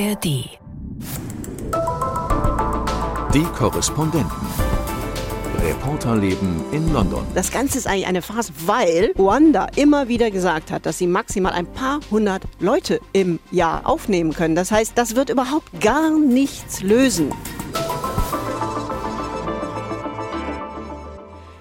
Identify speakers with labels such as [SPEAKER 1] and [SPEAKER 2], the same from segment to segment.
[SPEAKER 1] ARD.
[SPEAKER 2] Die Korrespondenten. Reporterleben in London.
[SPEAKER 3] Das Ganze ist eigentlich eine Farce, weil Ruanda immer wieder gesagt hat, dass sie maximal ein paar hundert Leute im Jahr aufnehmen können. Das heißt, das wird überhaupt gar nichts lösen.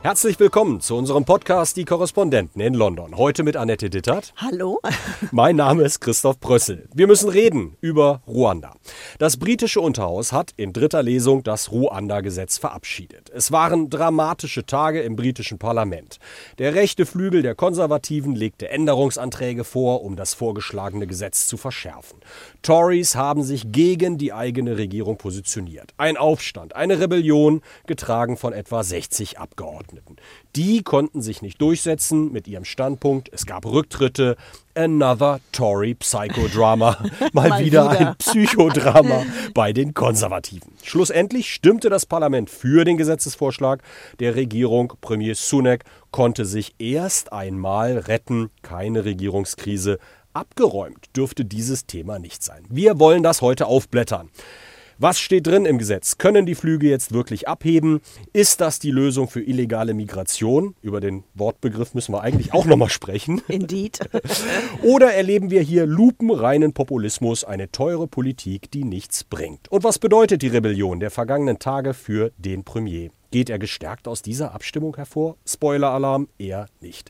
[SPEAKER 4] Herzlich willkommen zu unserem Podcast Die Korrespondenten in London. Heute mit Annette Dittert.
[SPEAKER 3] Hallo?
[SPEAKER 4] Mein Name ist Christoph Brössel. Wir müssen reden über Ruanda. Das britische Unterhaus hat in dritter Lesung das Ruanda-Gesetz verabschiedet. Es waren dramatische Tage im britischen Parlament. Der rechte Flügel der Konservativen legte Änderungsanträge vor, um das vorgeschlagene Gesetz zu verschärfen. Tories haben sich gegen die eigene Regierung positioniert. Ein Aufstand, eine Rebellion, getragen von etwa 60 Abgeordneten. Abgeordneten. Die konnten sich nicht durchsetzen mit ihrem Standpunkt. Es gab Rücktritte. Another Tory Psychodrama. Mal, Mal wieder, wieder ein Psychodrama bei den Konservativen. Schlussendlich stimmte das Parlament für den Gesetzesvorschlag der Regierung. Premier Sunak konnte sich erst einmal retten. Keine Regierungskrise. Abgeräumt dürfte dieses Thema nicht sein. Wir wollen das heute aufblättern. Was steht drin im Gesetz? Können die Flüge jetzt wirklich abheben? Ist das die Lösung für illegale Migration? Über den Wortbegriff müssen wir eigentlich auch nochmal sprechen.
[SPEAKER 3] Indeed.
[SPEAKER 4] Oder erleben wir hier lupenreinen Populismus, eine teure Politik, die nichts bringt? Und was bedeutet die Rebellion der vergangenen Tage für den Premier? Geht er gestärkt aus dieser Abstimmung hervor? Spoiler-Alarm, eher nicht.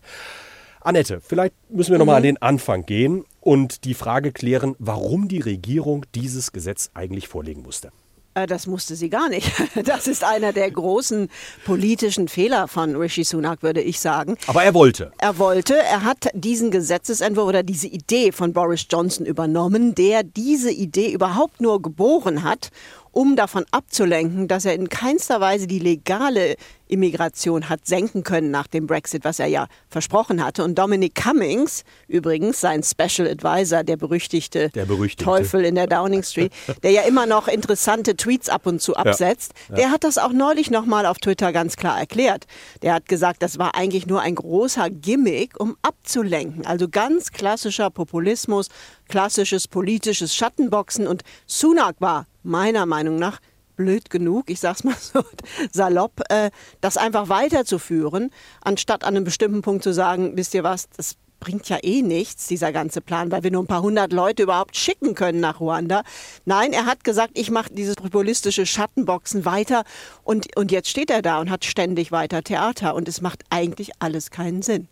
[SPEAKER 4] Annette, vielleicht müssen wir nochmal mhm. an den Anfang gehen und die Frage klären, warum die Regierung dieses Gesetz eigentlich vorlegen musste.
[SPEAKER 3] Äh, das musste sie gar nicht. Das ist einer der großen politischen Fehler von Rishi Sunak, würde ich sagen.
[SPEAKER 4] Aber er wollte.
[SPEAKER 3] Er wollte. Er hat diesen Gesetzesentwurf oder diese Idee von Boris Johnson übernommen, der diese Idee überhaupt nur geboren hat um davon abzulenken, dass er in keinster Weise die legale Immigration hat senken können nach dem Brexit, was er ja versprochen hatte. Und Dominic Cummings, übrigens sein Special Advisor, der berüchtigte,
[SPEAKER 4] der berüchtigte.
[SPEAKER 3] Teufel in der Downing Street, der ja immer noch interessante Tweets ab und zu absetzt, ja, ja. der hat das auch neulich nochmal auf Twitter ganz klar erklärt. Der hat gesagt, das war eigentlich nur ein großer Gimmick, um abzulenken. Also ganz klassischer Populismus, klassisches politisches Schattenboxen. Und Sunak war meiner Meinung nach blöd genug, ich sag's mal so salopp, äh, das einfach weiterzuführen, anstatt an einem bestimmten Punkt zu sagen, wisst ihr was, das bringt ja eh nichts, dieser ganze Plan, weil wir nur ein paar hundert Leute überhaupt schicken können nach Ruanda. Nein, er hat gesagt, ich mache dieses populistische Schattenboxen weiter und, und jetzt steht er da und hat ständig weiter Theater und es macht eigentlich alles keinen Sinn.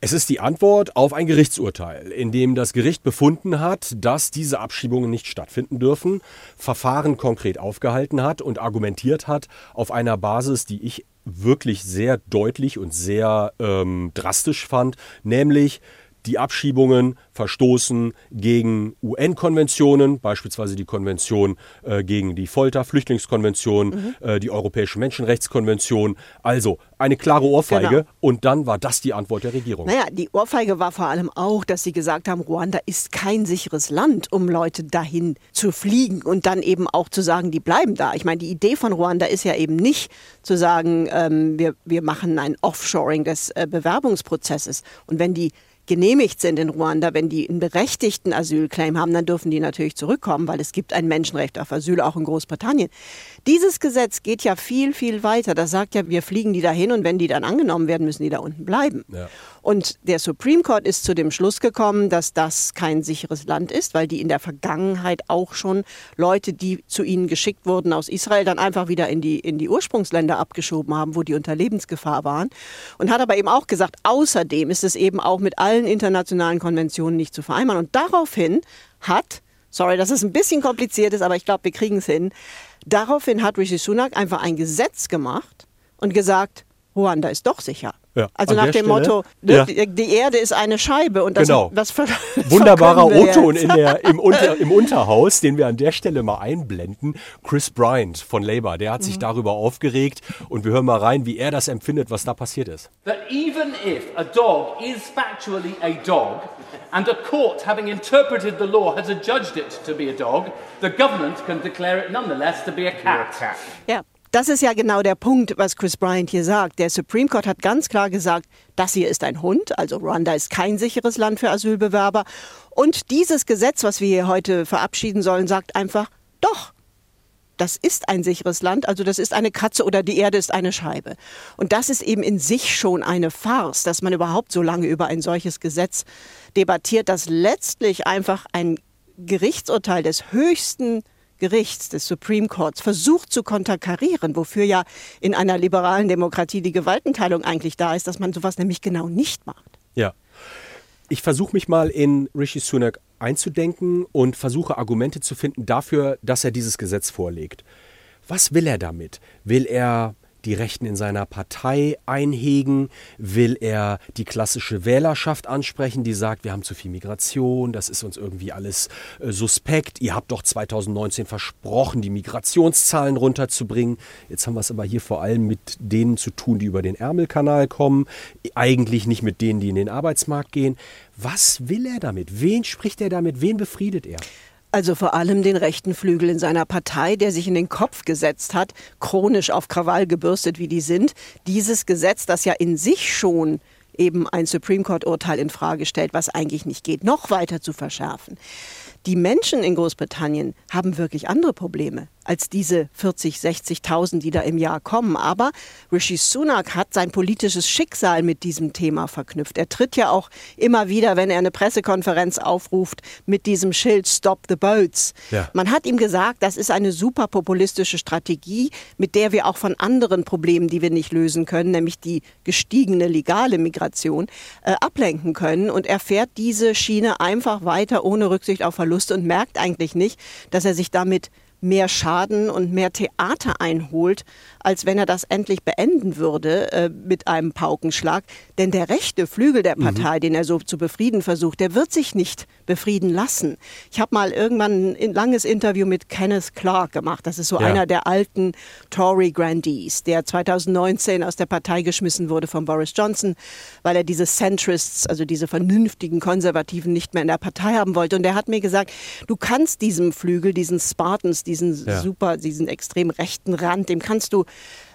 [SPEAKER 4] Es ist die Antwort auf ein Gerichtsurteil, in dem das Gericht befunden hat, dass diese Abschiebungen nicht stattfinden dürfen, Verfahren konkret aufgehalten hat und argumentiert hat auf einer Basis, die ich wirklich sehr deutlich und sehr ähm, drastisch fand, nämlich die Abschiebungen verstoßen gegen UN-Konventionen, beispielsweise die Konvention äh, gegen die Folter, Flüchtlingskonvention, mhm. äh, die Europäische Menschenrechtskonvention. Also eine klare Ohrfeige. Genau. Und dann war das die Antwort der Regierung.
[SPEAKER 3] Naja, die Ohrfeige war vor allem auch, dass sie gesagt haben, Ruanda ist kein sicheres Land, um Leute dahin zu fliegen und dann eben auch zu sagen, die bleiben da. Ich meine, die Idee von Ruanda ist ja eben nicht zu sagen, ähm, wir, wir machen ein Offshoring des äh, Bewerbungsprozesses. Und wenn die genehmigt sind in Ruanda, wenn die einen berechtigten Asylclaim haben, dann dürfen die natürlich zurückkommen, weil es gibt ein Menschenrecht auf Asyl auch in Großbritannien. Dieses Gesetz geht ja viel, viel weiter. Das sagt ja, wir fliegen die dahin und wenn die dann angenommen werden, müssen die da unten bleiben. Ja. Und der Supreme Court ist zu dem Schluss gekommen, dass das kein sicheres Land ist, weil die in der Vergangenheit auch schon Leute, die zu ihnen geschickt wurden aus Israel, dann einfach wieder in die, in die Ursprungsländer abgeschoben haben, wo die unter Lebensgefahr waren. Und hat aber eben auch gesagt, außerdem ist es eben auch mit allen internationalen Konventionen nicht zu vereinbaren. Und daraufhin hat, sorry, dass es ein bisschen kompliziert ist, aber ich glaube, wir kriegen es hin, daraufhin hat Rishi Sunak einfach ein Gesetz gemacht und gesagt, Ruanda ist doch sicher. Ja, also nach dem Stelle, Motto, ne, ja. die, die, Erde ist eine Scheibe und das,
[SPEAKER 4] genau.
[SPEAKER 3] das
[SPEAKER 4] ver Wunderbarer O-Ton im, Unter, im Unterhaus, den wir an der Stelle mal einblenden. Chris Bryant von Labour, der hat sich mhm. darüber aufgeregt und wir hören mal rein, wie er das empfindet, was da passiert ist.
[SPEAKER 5] That even if a dog is factually a dog and a court having interpreted the law has adjudged it to be a dog, the government can declare it nonetheless to be a cat.
[SPEAKER 3] Ja, das ist ja genau der Punkt, was Chris Bryant hier sagt. Der Supreme Court hat ganz klar gesagt, das hier ist ein Hund, also Ruanda ist kein sicheres Land für Asylbewerber. Und dieses Gesetz, was wir hier heute verabschieden sollen, sagt einfach, doch, das ist ein sicheres Land, also das ist eine Katze oder die Erde ist eine Scheibe. Und das ist eben in sich schon eine Farce, dass man überhaupt so lange über ein solches Gesetz debattiert, das letztlich einfach ein Gerichtsurteil des höchsten Gerichts, des Supreme Courts, versucht zu konterkarieren, wofür ja in einer liberalen Demokratie die Gewaltenteilung eigentlich da ist, dass man sowas nämlich genau nicht macht.
[SPEAKER 4] Ja. Ich versuche mich mal in Rishi Sunak einzudenken und versuche Argumente zu finden dafür, dass er dieses Gesetz vorlegt. Was will er damit? Will er die Rechten in seiner Partei einhegen? Will er die klassische Wählerschaft ansprechen, die sagt, wir haben zu viel Migration, das ist uns irgendwie alles äh, suspekt. Ihr habt doch 2019 versprochen, die Migrationszahlen runterzubringen. Jetzt haben wir es aber hier vor allem mit denen zu tun, die über den Ärmelkanal kommen, eigentlich nicht mit denen, die in den Arbeitsmarkt gehen. Was will er damit? Wen spricht er damit? Wen befriedet er?
[SPEAKER 3] Also vor allem den rechten Flügel in seiner Partei, der sich in den Kopf gesetzt hat, chronisch auf Krawall gebürstet wie die sind, dieses Gesetz, das ja in sich schon eben ein Supreme Court Urteil in Frage stellt, was eigentlich nicht geht, noch weiter zu verschärfen. Die Menschen in Großbritannien haben wirklich andere Probleme als diese 40, 60.000, die da im Jahr kommen. Aber Rishi Sunak hat sein politisches Schicksal mit diesem Thema verknüpft. Er tritt ja auch immer wieder, wenn er eine Pressekonferenz aufruft, mit diesem Schild Stop the Boats. Ja. Man hat ihm gesagt, das ist eine super populistische Strategie, mit der wir auch von anderen Problemen, die wir nicht lösen können, nämlich die gestiegene legale Migration, äh, ablenken können. Und er fährt diese Schiene einfach weiter ohne Rücksicht auf Verluste und merkt eigentlich nicht, dass er sich damit mehr Schaden und mehr Theater einholt, als wenn er das endlich beenden würde äh, mit einem Paukenschlag. Denn der rechte Flügel der Partei, mhm. den er so zu befrieden versucht, der wird sich nicht befrieden lassen. Ich habe mal irgendwann ein langes Interview mit Kenneth Clark gemacht. Das ist so ja. einer der alten Tory Grandees, der 2019 aus der Partei geschmissen wurde von Boris Johnson, weil er diese Centrists, also diese vernünftigen Konservativen, nicht mehr in der Partei haben wollte. Und der hat mir gesagt, du kannst diesem Flügel, diesen Spartans, diesen ja. super, diesen extrem rechten Rand, dem kannst du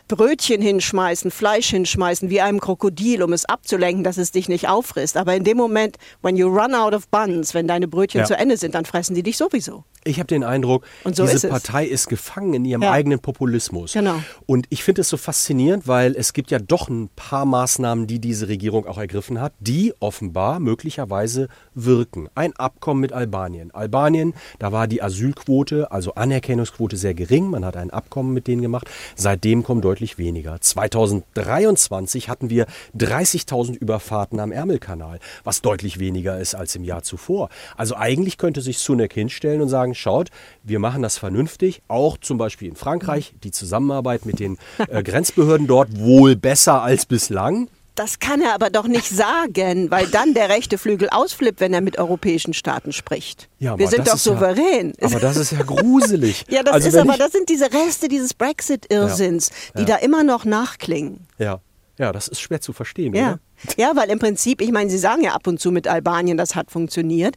[SPEAKER 3] Brötchen hinschmeißen, Fleisch hinschmeißen, wie einem Krokodil, um es abzulenken, dass es dich nicht auffrisst. Aber in dem Moment, when you run out of buns, wenn deine Brötchen ja. zu Ende sind, dann fressen die dich sowieso.
[SPEAKER 4] Ich habe den Eindruck, so diese Partei ist gefangen in ihrem ja. eigenen Populismus. Genau. Und ich finde es so faszinierend, weil es gibt ja doch ein paar Maßnahmen, die diese Regierung auch ergriffen hat, die offenbar möglicherweise wirken. Ein Abkommen mit Albanien. Albanien, da war die Asylquote, also Anerkennungsquote sehr gering. Man hat ein Abkommen mit denen gemacht. Seitdem kommen deutlich weniger. 2023 hatten wir 30.000 Überfahrten am Ärmelkanal, was deutlich weniger ist als im Jahr zuvor. Also eigentlich könnte sich Sunak hinstellen und sagen, schaut, wir machen das vernünftig, auch zum Beispiel in Frankreich, die Zusammenarbeit mit den äh, Grenzbehörden dort wohl besser als bislang.
[SPEAKER 3] Das kann er aber doch nicht sagen, weil dann der rechte Flügel ausflippt, wenn er mit europäischen Staaten spricht. Ja, Wir sind doch souverän.
[SPEAKER 4] Ja, aber das ist ja gruselig.
[SPEAKER 3] ja, das also ist aber, das sind diese Reste dieses Brexit-Irrsinns, ja, die da immer noch nachklingen.
[SPEAKER 4] Ja. Ja, das ist schwer zu verstehen.
[SPEAKER 3] Ja.
[SPEAKER 4] Oder?
[SPEAKER 3] Ja, weil im Prinzip, ich meine, Sie sagen ja ab und zu mit Albanien, das hat funktioniert.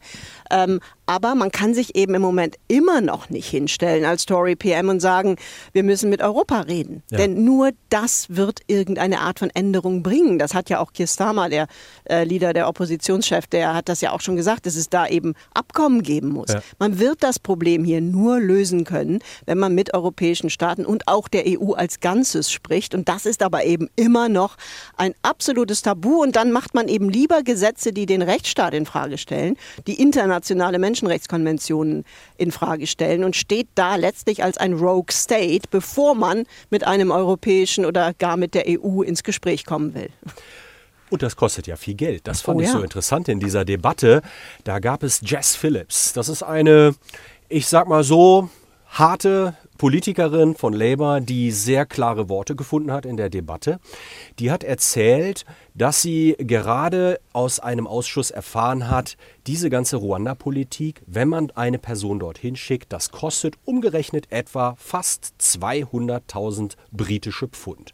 [SPEAKER 3] Ähm, aber man kann sich eben im Moment immer noch nicht hinstellen als Tory PM und sagen, wir müssen mit Europa reden. Ja. Denn nur das wird irgendeine Art von Änderung bringen. Das hat ja auch Keir Starmer, der äh, Leader, der Oppositionschef, der hat das ja auch schon gesagt, dass es da eben Abkommen geben muss. Ja. Man wird das Problem hier nur lösen können, wenn man mit europäischen Staaten und auch der EU als Ganzes spricht. Und das ist aber eben immer noch ein absolutes Tabu. Und dann macht man eben lieber Gesetze, die den Rechtsstaat in Frage stellen, die internationale Menschen Menschenrechtskonventionen in Frage stellen und steht da letztlich als ein Rogue State, bevor man mit einem europäischen oder gar mit der EU ins Gespräch kommen will.
[SPEAKER 4] Und das kostet ja viel Geld. Das fand oh, ich ja. so interessant in dieser Debatte. Da gab es Jess Phillips. Das ist eine, ich sag mal so, harte Politikerin von Labour, die sehr klare Worte gefunden hat in der Debatte. Die hat erzählt, dass sie gerade aus einem Ausschuss erfahren hat, diese ganze Ruanda-Politik, wenn man eine Person dorthin schickt, das kostet umgerechnet etwa fast 200.000 britische Pfund.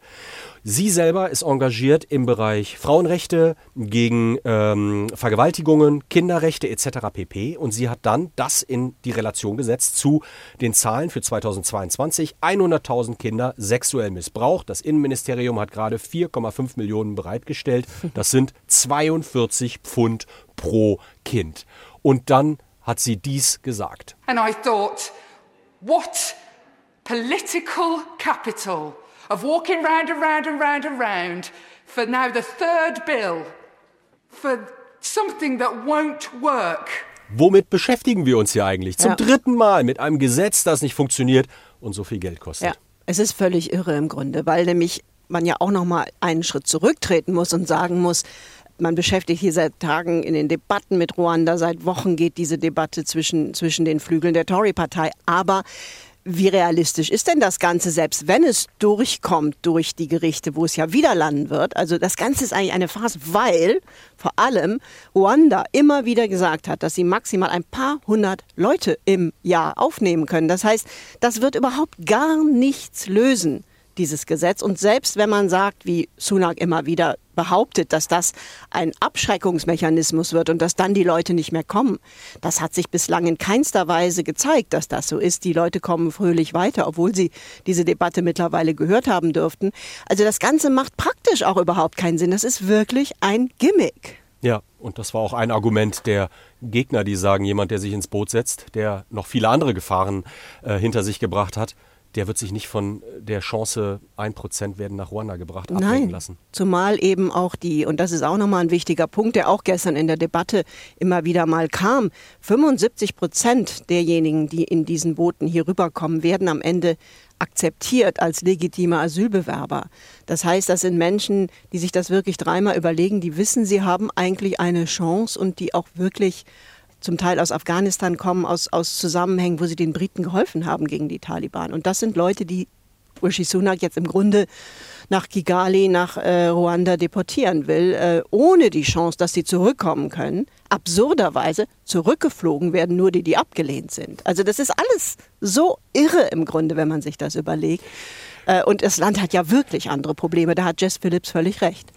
[SPEAKER 4] Sie selber ist engagiert im Bereich Frauenrechte, gegen ähm, Vergewaltigungen, Kinderrechte etc. pp. Und sie hat dann das in die Relation gesetzt zu den Zahlen für 2020 2022 100.000 Kinder sexuell missbraucht. Das Innenministerium hat gerade 4,5 Millionen bereitgestellt. Das sind 42 Pfund pro Kind. Und dann hat sie dies gesagt.
[SPEAKER 1] And I thought, what political capital of walking round and round and round and round for now the third bill for something that won't work.
[SPEAKER 4] Womit beschäftigen wir uns hier eigentlich? Zum
[SPEAKER 3] Ja.
[SPEAKER 4] dritten Mal mit einem Gesetz, das nicht funktioniert und so viel Geld kostet.
[SPEAKER 3] Ja, es ist völlig irre im Grunde, weil nämlich man ja auch noch mal einen Schritt zurücktreten muss und sagen muss, man beschäftigt hier seit Tagen in den Debatten mit Ruanda, seit Wochen geht diese Debatte zwischen, zwischen den Flügeln der Tory-Partei. Aber wie realistisch ist denn das Ganze, selbst wenn es durchkommt durch die Gerichte, wo es ja wieder landen wird? Also das Ganze ist eigentlich eine Farce, weil vor allem Ruanda immer wieder gesagt hat, dass sie maximal ein paar hundert Leute im Jahr aufnehmen können. Das heißt, das wird überhaupt gar nichts lösen dieses Gesetz. Und selbst wenn man sagt, wie Sunak immer wieder behauptet, dass das ein Abschreckungsmechanismus wird und dass dann die Leute nicht mehr kommen, das hat sich bislang in keinster Weise gezeigt, dass das so ist. Die Leute kommen fröhlich weiter, obwohl sie diese Debatte mittlerweile gehört haben dürften. Also das Ganze macht praktisch auch überhaupt keinen Sinn. Das ist wirklich ein Gimmick.
[SPEAKER 4] Ja, und das war auch ein Argument der Gegner, die sagen, jemand, der sich ins Boot setzt, der noch viele andere Gefahren äh, hinter sich gebracht hat, der wird sich nicht von der Chance, ein Prozent werden nach Ruanda gebracht, ablenken
[SPEAKER 3] Nein,
[SPEAKER 4] lassen.
[SPEAKER 3] zumal eben auch die, und das ist auch nochmal ein wichtiger Punkt, der auch gestern in der Debatte immer wieder mal kam, 75 Prozent derjenigen, die in diesen Booten hier rüberkommen, werden am Ende akzeptiert als legitime Asylbewerber. Das heißt, das sind Menschen, die sich das wirklich dreimal überlegen, die wissen, sie haben eigentlich eine Chance und die auch wirklich zum Teil aus Afghanistan kommen, aus, aus Zusammenhängen, wo sie den Briten geholfen haben gegen die Taliban. Und das sind Leute, die Rishi Sunak jetzt im Grunde nach Kigali, nach äh, Ruanda deportieren will, äh, ohne die Chance, dass sie zurückkommen können. Absurderweise zurückgeflogen werden nur die, die abgelehnt sind. Also das ist alles so irre im Grunde, wenn man sich das überlegt. Äh, und das Land hat ja wirklich andere Probleme. Da hat Jess Phillips völlig recht.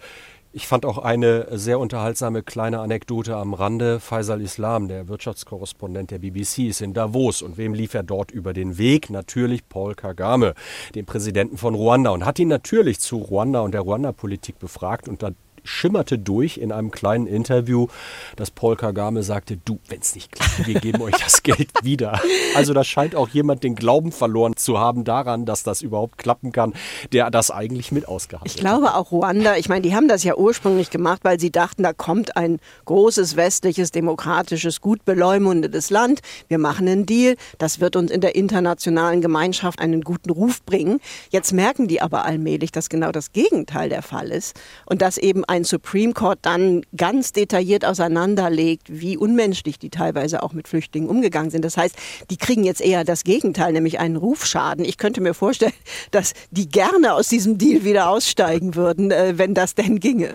[SPEAKER 4] Ich fand auch eine sehr unterhaltsame kleine Anekdote am Rande. Faisal Islam, der Wirtschaftskorrespondent der BBC, ist in Davos. Und wem lief er dort über den Weg? Natürlich Paul Kagame, dem Präsidenten von Ruanda. Und hat ihn natürlich zu Ruanda und der Ruanda-Politik befragt. Und schimmerte durch in einem kleinen Interview, dass Paul Kagame sagte, du, wenn es nicht klappt, wir geben euch das Geld wieder. Also da scheint auch jemand den Glauben verloren zu haben daran, dass das überhaupt klappen kann, der das eigentlich mit ausgehandelt
[SPEAKER 3] Ich glaube auch Ruanda, ich meine, die haben das ja ursprünglich gemacht, weil sie dachten, da kommt ein großes westliches, demokratisches, gut beleumundetes Land. Wir machen einen Deal, das wird uns in der internationalen Gemeinschaft einen guten Ruf bringen. Jetzt merken die aber allmählich, dass genau das Gegenteil der Fall ist und dass eben ein Supreme Court dann ganz detailliert auseinanderlegt, wie unmenschlich die teilweise auch mit Flüchtlingen umgegangen sind. Das heißt, die kriegen jetzt eher das Gegenteil, nämlich einen Rufschaden. Ich könnte mir vorstellen, dass die gerne aus diesem Deal wieder aussteigen würden, äh, wenn das denn ginge.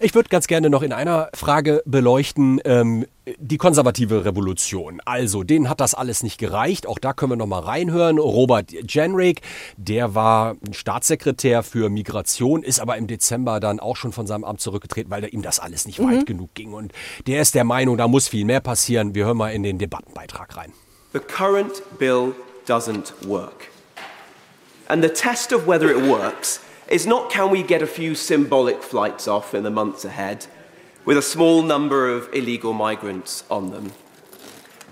[SPEAKER 4] Ich würde ganz gerne noch in einer Frage beleuchten, ähm, die konservative Revolution. Also, denen hat das alles nicht gereicht. Auch da können wir noch mal reinhören. Robert Jenrick, der war Staatssekretär für Migration, ist aber im Dezember dann auch schon von seinem Amt zurückgetreten, weil ihm das alles nicht weit genug ging. Und der ist der Meinung, da muss viel mehr passieren. Wir hören mal in den Debattenbeitrag rein.
[SPEAKER 6] The current bill doesn't work. And the test of whether it works is not can we get a few symbolic flights off in the months ahead with a small number of illegal migrants on them.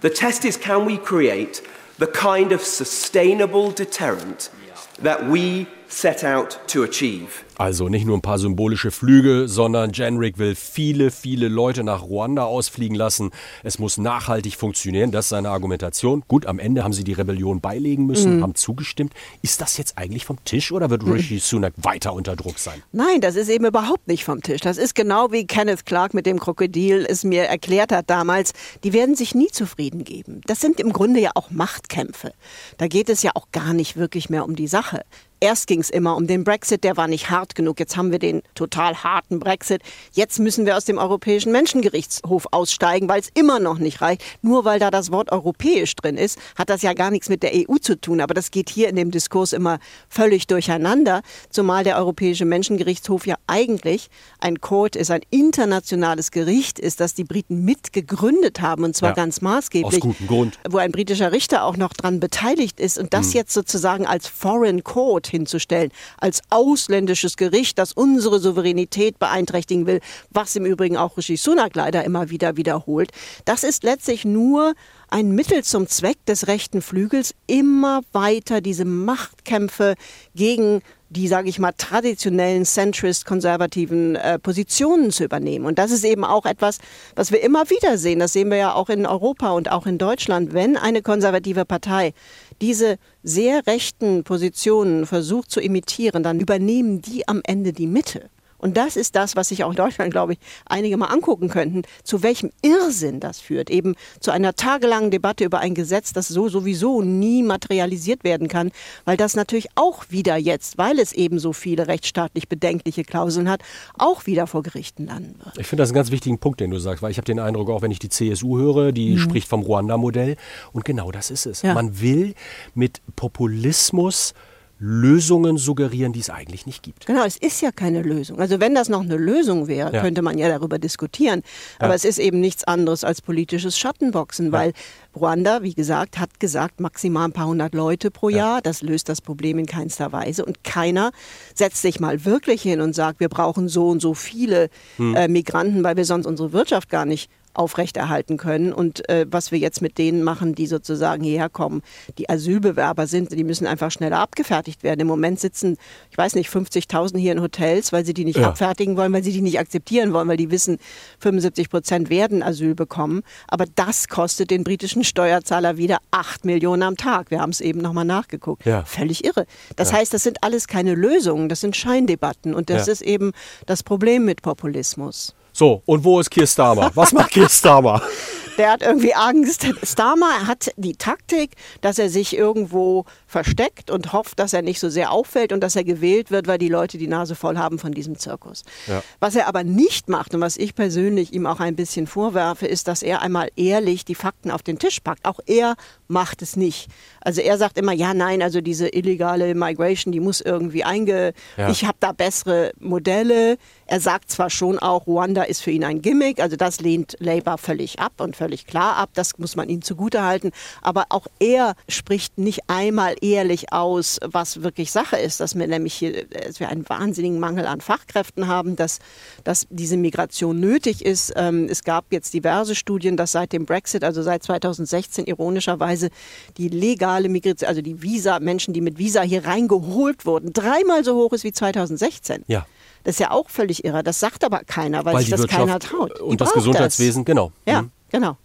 [SPEAKER 6] The test is can we create the kind of sustainable deterrent that we set out to achieve.
[SPEAKER 4] Also nicht nur ein paar symbolische Flüge, sondern Jenrick will viele, viele Leute nach Ruanda ausfliegen lassen. Es muss nachhaltig funktionieren, das ist seine Argumentation. Gut, am Ende haben sie die Rebellion beilegen müssen, haben zugestimmt. Ist das jetzt eigentlich vom Tisch oder wird Rishi Sunak weiter unter Druck sein?
[SPEAKER 3] Nein, das ist eben überhaupt nicht vom Tisch. Das ist genau wie Kenneth Clark mit dem Krokodil es mir erklärt hat damals. Die werden sich nie zufrieden geben. Das sind im Grunde ja auch Machtkämpfe. Da geht es ja auch gar nicht wirklich mehr um die Sache. Erst ging es immer um den Brexit, der war nicht hart genug. Jetzt haben wir den total harten Brexit. Jetzt müssen wir aus dem Europäischen Menschengerichtshof aussteigen, weil es immer noch nicht reicht. Nur weil da das Wort europäisch drin ist, hat das ja gar nichts mit der EU zu tun. Aber das geht hier in dem Diskurs immer völlig durcheinander. Zumal der Europäische Menschengerichtshof ja eigentlich ein Court ist, ein internationales Gericht ist, das die Briten mitgegründet haben und zwar
[SPEAKER 4] Ja.
[SPEAKER 3] ganz maßgeblich.
[SPEAKER 4] Aus gutem Grund.
[SPEAKER 3] Wo ein britischer Richter auch noch dran beteiligt ist und das jetzt sozusagen als Foreign Court hinzustellen, als ausländisches Gericht, das unsere Souveränität beeinträchtigen will, was im Übrigen auch Rishi Sunak leider immer wieder wiederholt, das ist letztlich nur ein Mittel zum Zweck des rechten Flügels, immer weiter diese Machtkämpfe gegen die, sage ich mal, traditionellen centrist-konservativen äh, Positionen zu übernehmen. Und das ist eben auch etwas, was wir immer wieder sehen. Das sehen wir ja auch in Europa und auch in Deutschland. Wenn eine konservative Partei diese sehr rechten Positionen versucht zu imitieren, dann übernehmen die am Ende die Mitte. Und das ist das, was sich auch in Deutschland, glaube ich, einige mal angucken könnten, zu welchem Irrsinn das führt. Eben zu einer tagelangen Debatte über ein Gesetz, das so sowieso nie materialisiert werden kann, weil das natürlich auch wieder jetzt, weil es eben so viele rechtsstaatlich bedenkliche Klauseln hat, auch wieder vor Gerichten landen wird.
[SPEAKER 4] Ich finde das einen ganz wichtigen Punkt, den du sagst, weil ich habe den Eindruck, auch wenn ich die CSU höre, die spricht vom Ruanda-Modell. Und genau das ist es.
[SPEAKER 3] Ja.
[SPEAKER 4] Man will mit Populismus Lösungen suggerieren, die es eigentlich nicht gibt.
[SPEAKER 3] Genau, es ist ja keine Lösung. Also wenn das noch eine Lösung wäre,
[SPEAKER 4] Ja.
[SPEAKER 3] könnte man ja darüber diskutieren. Aber es ist eben nichts anderes als politisches Schattenboxen, weil Ruanda, wie gesagt, hat gesagt, maximal ein paar hundert Leute pro Jahr. Das löst das Problem in keinster Weise. Und keiner setzt sich mal wirklich hin und sagt, wir brauchen so und so viele äh, Migranten, weil wir sonst unsere Wirtschaft gar nicht aufrechterhalten können. Und äh, was wir jetzt mit denen machen, die sozusagen hierher kommen, die Asylbewerber sind, die müssen einfach schneller abgefertigt werden. Im Moment sitzen, ich weiß nicht, 50.000 hier in Hotels, weil sie die nicht
[SPEAKER 4] Ja.
[SPEAKER 3] abfertigen wollen, weil sie die nicht akzeptieren wollen, weil die wissen, 75 Prozent werden Asyl bekommen. Aber das kostet den britischen Steuerzahler wieder 8 Millionen am Tag. Wir haben es eben nochmal nachgeguckt.
[SPEAKER 4] Ja.
[SPEAKER 3] Völlig irre. Das heißt, das sind alles keine Lösungen, das sind Scheindebatten. Und das
[SPEAKER 4] Ja.
[SPEAKER 3] ist eben das Problem mit Populismus.
[SPEAKER 4] So, und wo ist Keir Starmer? Was macht Keir Starmer?
[SPEAKER 3] Der hat irgendwie Angst. Starmer hat die Taktik, dass er sich irgendwo versteckt und hofft, dass er nicht so sehr auffällt und dass er gewählt wird, weil die Leute die Nase voll haben von diesem Zirkus.
[SPEAKER 4] Ja.
[SPEAKER 3] Was er aber nicht macht und was ich persönlich ihm auch ein bisschen vorwerfe, ist, dass er einmal ehrlich die Fakten auf den Tisch packt. Auch er macht es nicht. Also er sagt immer, ja, nein, also diese illegale Migration, die muss irgendwie einge...
[SPEAKER 4] Ja.
[SPEAKER 3] Ich habe da bessere Modelle. Er sagt zwar schon auch, Ruanda ist für ihn ein Gimmick, also das lehnt Labour völlig ab und völlig klar ab, das muss man ihm zugutehalten. Aber auch er spricht nicht einmal ehrlich aus, was wirklich Sache ist, dass wir nämlich hier, dass wir einen wahnsinnigen Mangel an Fachkräften haben, dass, dass diese Migration nötig ist. Ähm, es gab jetzt diverse Studien, dass seit dem Brexit, also seit 2016 ironischerweise, die legale Migration, also die Visa, Menschen, die mit Visa hier reingeholt wurden, dreimal so hoch ist wie 2016.
[SPEAKER 4] Ja.
[SPEAKER 3] Das ist ja auch völlig irre. Das sagt aber keiner, weil,
[SPEAKER 4] Weil
[SPEAKER 3] sich das keiner
[SPEAKER 4] Wirtschaft
[SPEAKER 3] traut. Die
[SPEAKER 4] und das Gesundheitswesen, genau.
[SPEAKER 3] Ja,
[SPEAKER 4] Mhm.
[SPEAKER 3] Genau.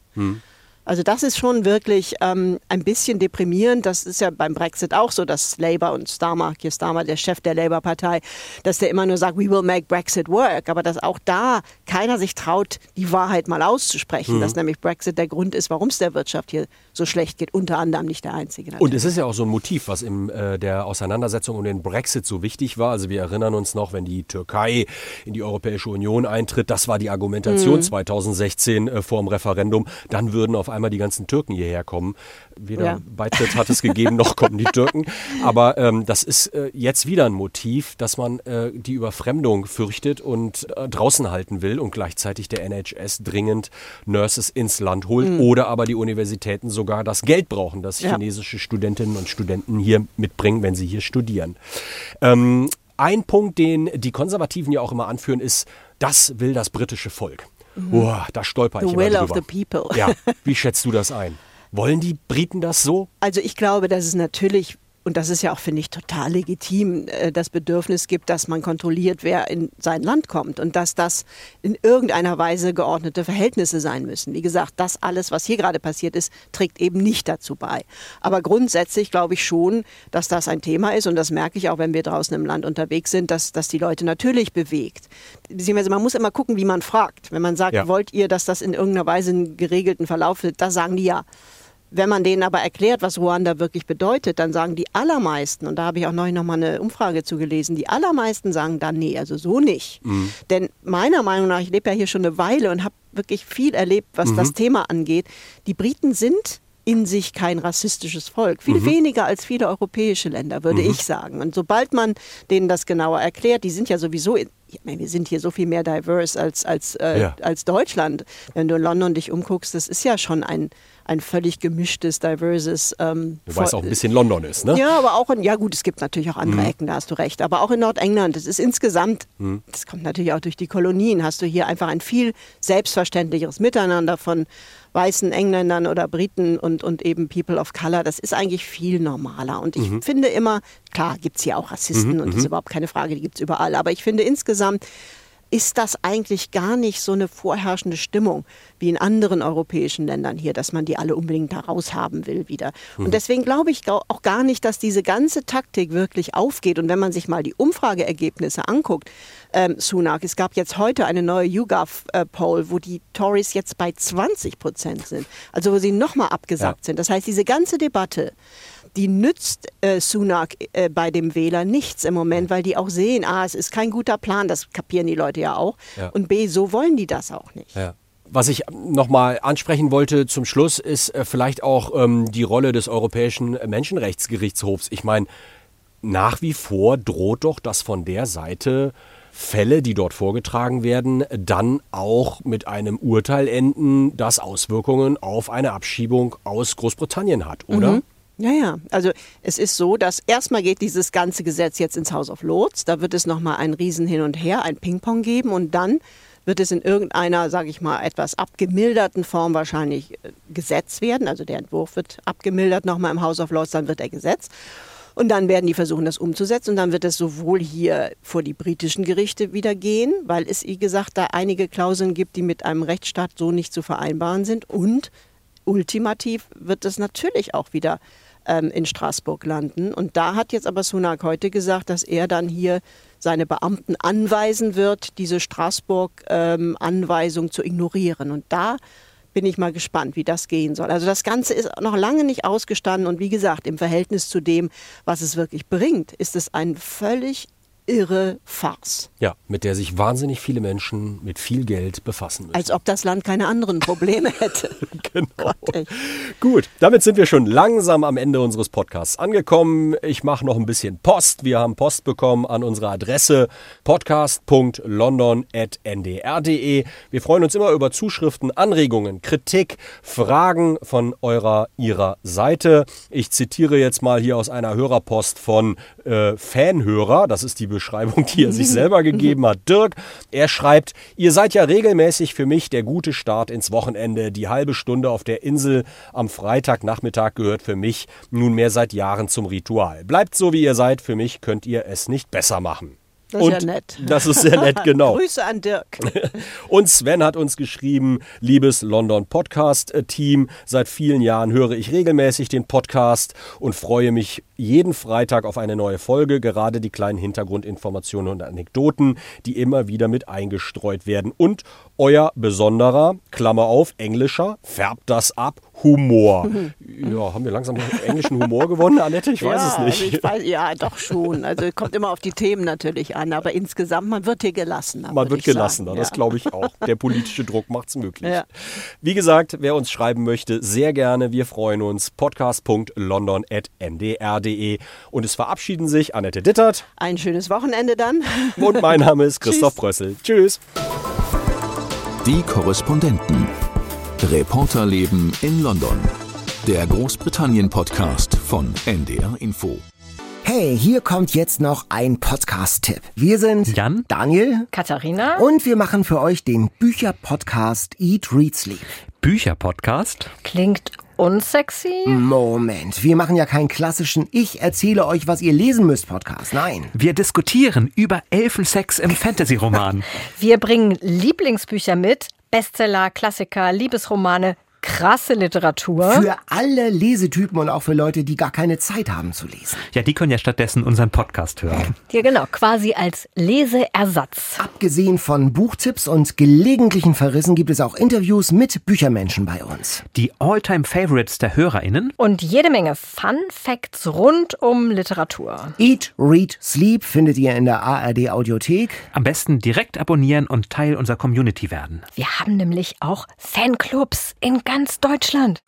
[SPEAKER 3] Also das ist schon wirklich ähm, ein bisschen deprimierend. Das ist ja beim Brexit auch so, dass Labour und Starmer, hier Starmer, der Chef der Labour-Partei, dass der immer nur sagt, we will make Brexit work. Aber dass auch da keiner sich traut, die Wahrheit mal auszusprechen,
[SPEAKER 4] Mhm.
[SPEAKER 3] dass nämlich Brexit der Grund ist, warum es der Wirtschaft hier so schlecht geht. Unter anderem nicht der einzige.
[SPEAKER 4] Und
[SPEAKER 3] natürlich.
[SPEAKER 4] es ist ja auch so ein Motiv, was in äh, der Auseinandersetzung um den Brexit so wichtig war. Also wir erinnern uns noch, wenn die Türkei in die Europäische Union eintritt, das war die Argumentation
[SPEAKER 3] Mhm.
[SPEAKER 4] 2016 äh, vor dem Referendum, dann würden auf einmal die ganzen Türken hierher kommen. Weder
[SPEAKER 3] Ja.
[SPEAKER 4] Beitritt hat es gegeben, noch kommen die Türken. Aber ähm, das ist äh, jetzt wieder ein Motiv, dass man äh, die Überfremdung fürchtet und äh, draußen halten will und gleichzeitig der NHS dringend Nurses ins Land holt oder aber die Universitäten sogar das Geld brauchen, das
[SPEAKER 3] Ja.
[SPEAKER 4] chinesische Studentinnen und Studenten hier mitbringen, wenn sie hier studieren. Ähm, ein Punkt, den die Konservativen ja auch immer anführen, ist, das will das britische Volk. Boah, da stolper ich
[SPEAKER 3] Mhm. The
[SPEAKER 4] immer
[SPEAKER 3] will
[SPEAKER 4] drüber.
[SPEAKER 3] of the people.
[SPEAKER 4] Ja, wie schätzt du das ein? Wollen die Briten das so?
[SPEAKER 3] Also ich glaube, dass es natürlich, und das ist ja auch, finde ich, total legitim, äh, das Bedürfnis gibt, dass man kontrolliert, wer in sein Land kommt und dass das in irgendeiner Weise geordnete Verhältnisse sein müssen. Wie gesagt, das alles, was hier gerade passiert ist, trägt eben nicht dazu bei. Aber grundsätzlich glaube ich schon, dass das ein Thema ist und das merke ich auch, wenn wir draußen im Land unterwegs sind, dass, dass die Leute natürlich bewegt. Beziehungsweise man muss immer gucken, wie man fragt. Wenn man sagt,
[SPEAKER 4] Ja.
[SPEAKER 3] wollt ihr, dass das in irgendeiner Weise einen geregelten Verlauf wird, da sagen die ja. Wenn man denen aber erklärt, was Ruanda wirklich bedeutet, dann sagen die allermeisten, und da habe ich auch neulich noch mal eine Umfrage zugelesen, die allermeisten sagen dann, nee, also so nicht. Denn meiner Meinung nach, ich lebe ja hier schon eine Weile und habe wirklich viel erlebt, was das Thema angeht. Die Briten sind in sich kein rassistisches Volk. Viel weniger als viele europäische Länder, würde ich sagen. Und sobald man denen das genauer erklärt, die sind ja sowieso, ich meine, wir sind hier so viel mehr diverse als, als, äh,
[SPEAKER 4] Ja.
[SPEAKER 3] als Deutschland. Wenn du in London dich umguckst, das ist ja schon ein, ein völlig gemischtes, diverses. Ähm,
[SPEAKER 4] Wobei es auch ein bisschen London ist, ne?
[SPEAKER 3] ja, aber auch in, ja gut, es gibt natürlich auch andere Ecken, da hast du recht. Aber auch in Nordengland, das ist insgesamt, das kommt natürlich auch durch die Kolonien, hast du hier einfach ein viel selbstverständlicheres Miteinander von weißen Engländern oder Briten und, und eben People of Color. Das ist eigentlich viel normaler. Und ich finde immer, klar gibt es hier auch Rassisten und das ist überhaupt keine Frage, die gibt es überall. Aber ich finde insgesamt, ist das eigentlich gar nicht so eine vorherrschende Stimmung wie in anderen europäischen Ländern hier, dass man die alle unbedingt da raushaben will wieder. Und deswegen glaube ich auch gar nicht, dass diese ganze Taktik wirklich aufgeht. Und wenn man sich mal die Umfrageergebnisse anguckt, ähm, Sunak, es gab jetzt heute eine neue YouGov-Poll, wo die Tories jetzt bei 20 Prozent sind, also wo sie nochmal abgesagt
[SPEAKER 4] Ja.
[SPEAKER 3] sind. Das heißt, diese ganze Debatte, die nützt äh, Sunak äh, bei dem Wähler nichts im Moment, weil die auch sehen, a, es ist kein guter Plan, das kapieren die Leute ja auch.
[SPEAKER 4] Ja.
[SPEAKER 3] Und b, so wollen die das auch nicht.
[SPEAKER 4] Ja. Was ich nochmal ansprechen wollte zum Schluss, ist äh, vielleicht auch ähm, die Rolle des Europäischen Menschenrechtsgerichtshofs. Ich meine, nach wie vor droht doch, dass von der Seite Fälle, die dort vorgetragen werden, dann auch mit einem Urteil enden, das Auswirkungen auf eine Abschiebung aus Großbritannien hat, oder?
[SPEAKER 3] Ja, ja. Also es ist so, dass erstmal geht dieses ganze Gesetz jetzt ins House of Lords. Da wird es nochmal ein Riesen hin und her, ein Ping-Pong geben und dann wird es in irgendeiner, sage ich mal, etwas abgemilderten Form wahrscheinlich äh, gesetzt werden. Also der Entwurf wird abgemildert nochmal im House of Lords, dann wird er gesetzt. Und dann werden die versuchen, das umzusetzen. Und dann wird es sowohl hier vor die britischen Gerichte wieder gehen, weil es, wie gesagt, da einige Klauseln gibt, die mit einem Rechtsstaat so nicht zu vereinbaren sind. Und ultimativ wird es natürlich auch wieder ähm, in Straßburg landen. Und da hat jetzt aber Sunak heute gesagt, dass er dann hier seine Beamten anweisen wird, diese Straßburg-Anweisung zu ignorieren. Und da bin ich mal gespannt, wie das gehen soll. Also das Ganze ist noch lange nicht ausgestanden und wie gesagt, im Verhältnis zu dem, was es wirklich bringt, ist es ein völlig irre Farce.
[SPEAKER 4] Ja, mit der sich wahnsinnig viele Menschen mit viel Geld befassen müssen.
[SPEAKER 3] Als ob das Land keine anderen Probleme hätte.
[SPEAKER 4] Genau.
[SPEAKER 3] Gott.
[SPEAKER 4] Gut, damit sind wir schon langsam am Ende unseres Podcasts angekommen. Ich mache noch ein bisschen Post. Wir haben Post bekommen an unsere Adresse podcast.london.ndr.de. Wir freuen uns immer über Zuschriften, Anregungen, Kritik, Fragen von eurer, ihrer Seite. Ich zitiere jetzt mal hier aus einer Hörerpost von äh, Fanhörer. Das ist die Beschreibung, die er sich selber gegeben hat. Dirk, er schreibt, ihr seid ja regelmäßig für mich der gute Start ins Wochenende. Die halbe Stunde auf der Insel am Freitagnachmittag gehört für mich nunmehr seit Jahren zum Ritual. Bleibt so, wie ihr seid. Für mich könnt ihr es nicht besser machen.
[SPEAKER 3] Das ist
[SPEAKER 4] Und
[SPEAKER 3] ja nett.
[SPEAKER 4] Das ist sehr nett, genau.
[SPEAKER 3] Grüße an Dirk.
[SPEAKER 4] Und Sven hat uns geschrieben, liebes London Podcast Team, seit vielen Jahren höre ich regelmäßig den Podcast und freue mich jeden Freitag auf eine neue Folge, gerade die kleinen Hintergrundinformationen und Anekdoten, die immer wieder mit eingestreut werden. Und euer besonderer, Klammer auf, englischer, färbt das ab, Humor. Ja, haben wir langsam englischen Humor gewonnen, Annette? Ich weiß
[SPEAKER 3] ja,
[SPEAKER 4] es nicht.
[SPEAKER 3] Also ich weiß, ja, doch schon. Also kommt immer auf die Themen natürlich an, aber insgesamt, man wird hier gelassener.
[SPEAKER 4] Man wird gelassener,
[SPEAKER 3] sagen.
[SPEAKER 4] das
[SPEAKER 3] ja.
[SPEAKER 4] glaube ich auch. Der politische Druck macht es möglich.
[SPEAKER 3] Ja.
[SPEAKER 4] Wie gesagt, wer uns schreiben möchte, sehr gerne. Wir freuen uns. podcast.london.ndr.de. Und es verabschieden sich Annette Dittert
[SPEAKER 3] Ein schönes Wochenende dann.
[SPEAKER 4] und mein Name ist Christoph Brössel. Tschüss.
[SPEAKER 2] Die Korrespondenten. Reporterleben in London. Der Großbritannien-Podcast von NDR Info.
[SPEAKER 7] Hey, hier kommt jetzt noch ein Podcast-Tipp. Wir sind
[SPEAKER 8] Jan?
[SPEAKER 7] Daniel
[SPEAKER 9] Katharina?
[SPEAKER 7] und wir machen für euch den Bücher-Podcast Eat, Read, Sleep.
[SPEAKER 8] Bücher-Podcast?
[SPEAKER 9] Klingt unsexy?
[SPEAKER 7] Moment, wir machen ja keinen klassischen Ich erzähle euch, was ihr lesen müsst Podcast. Nein.
[SPEAKER 8] Wir diskutieren über Elfensex im Fantasy-Roman.
[SPEAKER 9] Wir bringen Lieblingsbücher mit, Bestseller, Klassiker, Liebesromane, krasse Literatur.
[SPEAKER 7] Für alle Lesetypen und auch für Leute, die gar keine Zeit haben zu lesen.
[SPEAKER 8] Ja, die können ja stattdessen unseren Podcast hören.
[SPEAKER 9] Ja, genau, quasi als Leseersatz.
[SPEAKER 7] Abgesehen von Buchtipps und gelegentlichen Verrissen gibt es auch Interviews mit Büchermenschen bei uns.
[SPEAKER 8] Die All-Time-Favorites der HörerInnen.
[SPEAKER 9] Und jede Menge Fun Facts rund um Literatur.
[SPEAKER 7] Eat, Read, Sleep findet ihr in der ARD Audiothek.
[SPEAKER 8] Am besten direkt abonnieren und Teil unserer Community werden.
[SPEAKER 9] Wir haben nämlich auch Fanclubs in ganz Deutschland.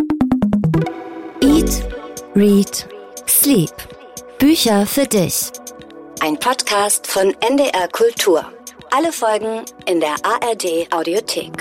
[SPEAKER 10] Eat, Read, Sleep. Bücher für dich. Ein Podcast von NDR Kultur. Alle Folgen in der ARD Audiothek.